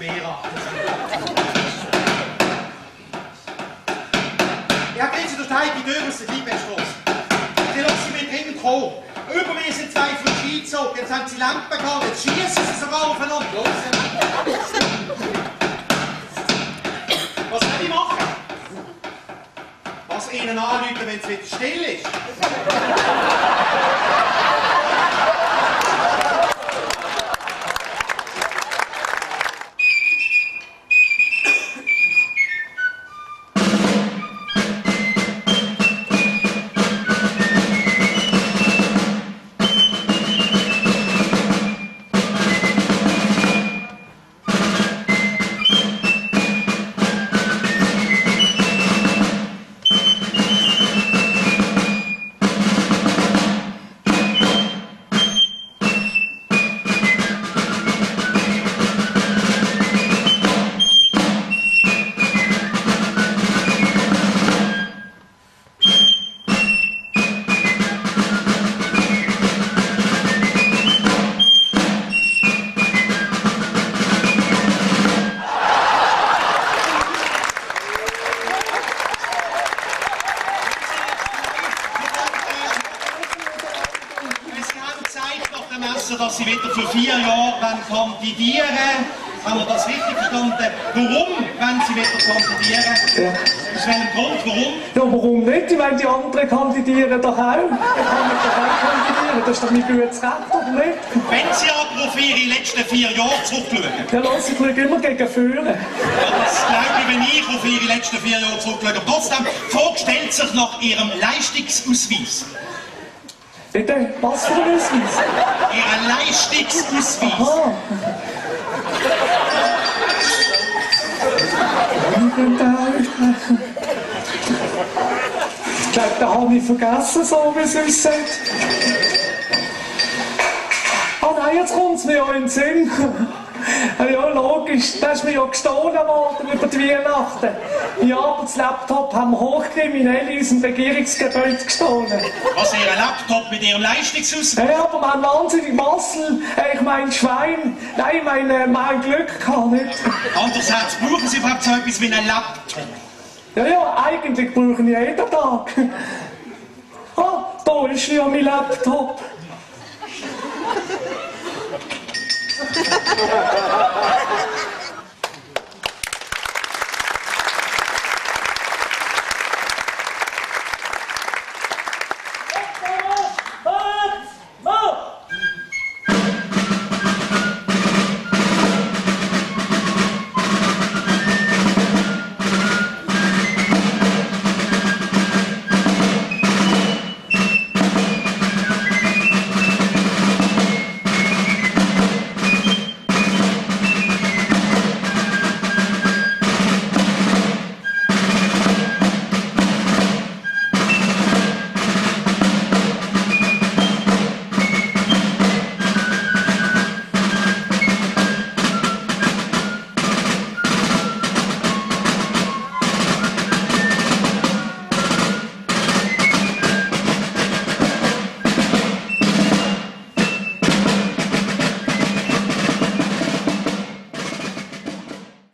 schwerer. Ja, gehen Sie durch die die Liebesstrasse. Die lassen Sie mir dringend kommen. Über mir sind zwei von Ski gezogen. Jetzt haben Sie Lampen gehabt. Jetzt schießen Sie sogar aufeinander. Los, Was soll ich machen? Was Ihnen anrufen, wenn es wieder still ist? Zeit nach dem Essen, dass sie wieder für vier Jahre wollen kandidieren Haben wir das richtig verstanden? Warum wollen sie wieder kandidieren? Ja. Aus welchem Grund? Warum? Ja, warum nicht? Ich meine, die anderen kandidieren doch auch. Ich kann nicht doch auch kandidieren. Das ist doch mein gutes Recht, oder nicht? Wenn sie aber auf ihre letzten vier Jahre zurückschauen, Ja, los, ich schaue immer gegen Führen. ja, das glaube ich, wenn ich auf ihre letzten vier Jahre zurückschaue. Aber trotzdem, die Frage stellt sich nach ihrem Leistungsausweis. Bitte, was für ein Ausweis? Ihren Leistungsausweis. Ah. Ich da. Glaube, den habe ich vergessen, so wie es aussieht. Oh nein, jetzt kommt es mir ja in den Sinn. Ja, logisch, das ist mir ja gestohlen worden über die Weihnachten. Ja, aber das Laptop haben Hochkriminelle in unserem Regierungsgebäude gestohlen. Was, ihren Laptop mit ihrem Leistungsausweis? Ja, aber haben wahnsinnig Massel. Äh, Ich mein Schwein. Nein, ich meine, mein Glück kann nicht. Andererseits brauchen sie überhaupt so etwas wie einen Laptop. Ja, ja, eigentlich brauche ich jeden Tag. Ah, da ist ja mein Laptop. Ha ha ha ha ha!